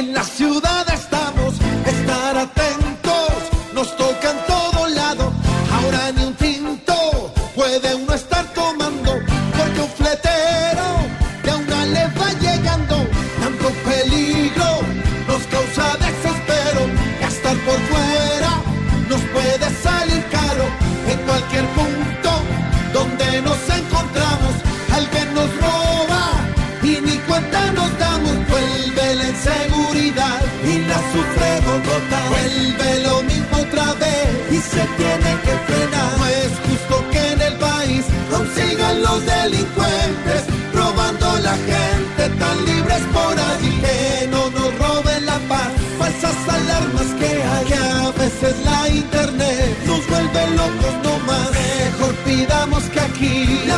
En la ciudad estamos, estar atentos, nos toca en todo lado, ahora ni un tinto. Puede uno estar tomando, porque un fletero de una le va llegando, tanto peligro. Nos causa desespero, gastar por fuera nos puede salir caro, en cualquier punto donde nos encontramos, alguien nos roba y ni cuenta nos damos, vuelve la inseguridad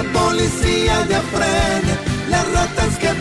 policía ya frene las ratas que